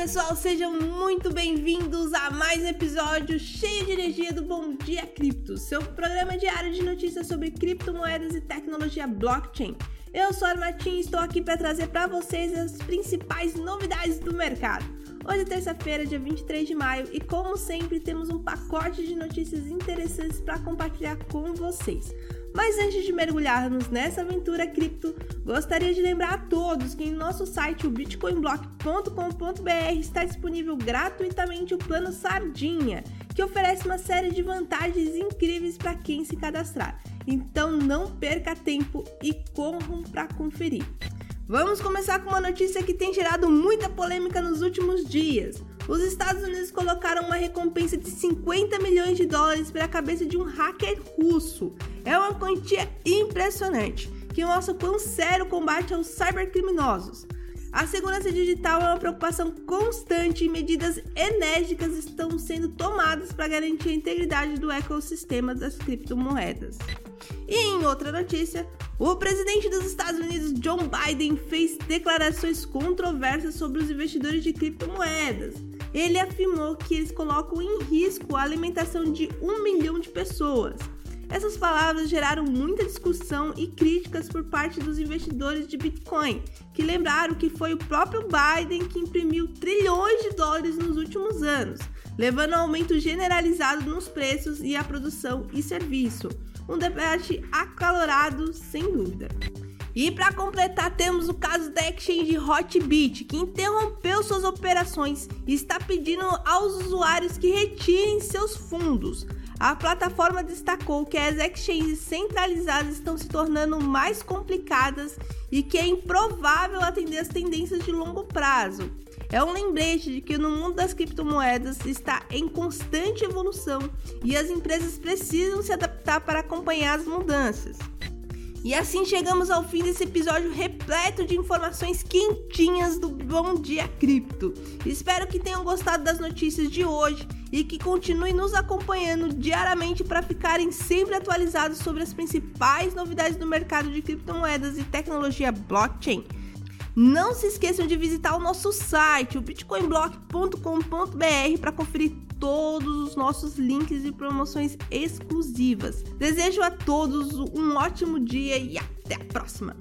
pessoal, sejam muito bem-vindos a mais um episódio cheio de energia do Bom Dia Cripto, seu programa diário de notícias sobre criptomoedas e tecnologia blockchain. Eu sou a e estou aqui para trazer para vocês as principais novidades do mercado. Hoje é terça-feira, dia 23 de maio, e como sempre, temos um pacote de notícias interessantes para compartilhar com vocês. Mas antes de mergulharmos nessa aventura cripto, gostaria de lembrar a todos que em nosso site, o bitcoinblock.com.br, está disponível gratuitamente o plano Sardinha, que oferece uma série de vantagens incríveis para quem se cadastrar. Então não perca tempo e corram para conferir. Vamos começar com uma notícia que tem gerado muita polêmica nos últimos dias. Os Estados Unidos colocaram uma recompensa de 50 milhões de dólares para a cabeça de um hacker russo. É uma quantia impressionante, que mostra quão sério o combate aos cybercriminosos. A segurança digital é uma preocupação constante e medidas enérgicas estão sendo tomadas para garantir a integridade do ecossistema das criptomoedas. E em outra notícia, o presidente dos Estados Unidos, John Biden, fez declarações controversas sobre os investidores de criptomoedas. Ele afirmou que eles colocam em risco a alimentação de um milhão de pessoas. Essas palavras geraram muita discussão e críticas por parte dos investidores de Bitcoin, que lembraram que foi o próprio Biden que imprimiu trilhões de dólares nos últimos anos, levando a aumento generalizado nos preços e a produção e serviço. Um debate acalorado, sem dúvida. E para completar, temos o caso da exchange Hotbit, que interrompeu suas operações e está pedindo aos usuários que retirem seus fundos. A plataforma destacou que as exchanges centralizadas estão se tornando mais complicadas e que é improvável atender as tendências de longo prazo. É um lembrete de que no mundo das criptomoedas está em constante evolução e as empresas precisam se adaptar para acompanhar as mudanças. E assim chegamos ao fim desse episódio repleto de informações quentinhas do Bom Dia Cripto. Espero que tenham gostado das notícias de hoje e que continuem nos acompanhando diariamente para ficarem sempre atualizados sobre as principais novidades do mercado de criptomoedas e tecnologia blockchain. Não se esqueçam de visitar o nosso site, o bitcoinblock.com.br, para conferir todos os nossos links e promoções exclusivas. Desejo a todos um ótimo dia e até a próxima!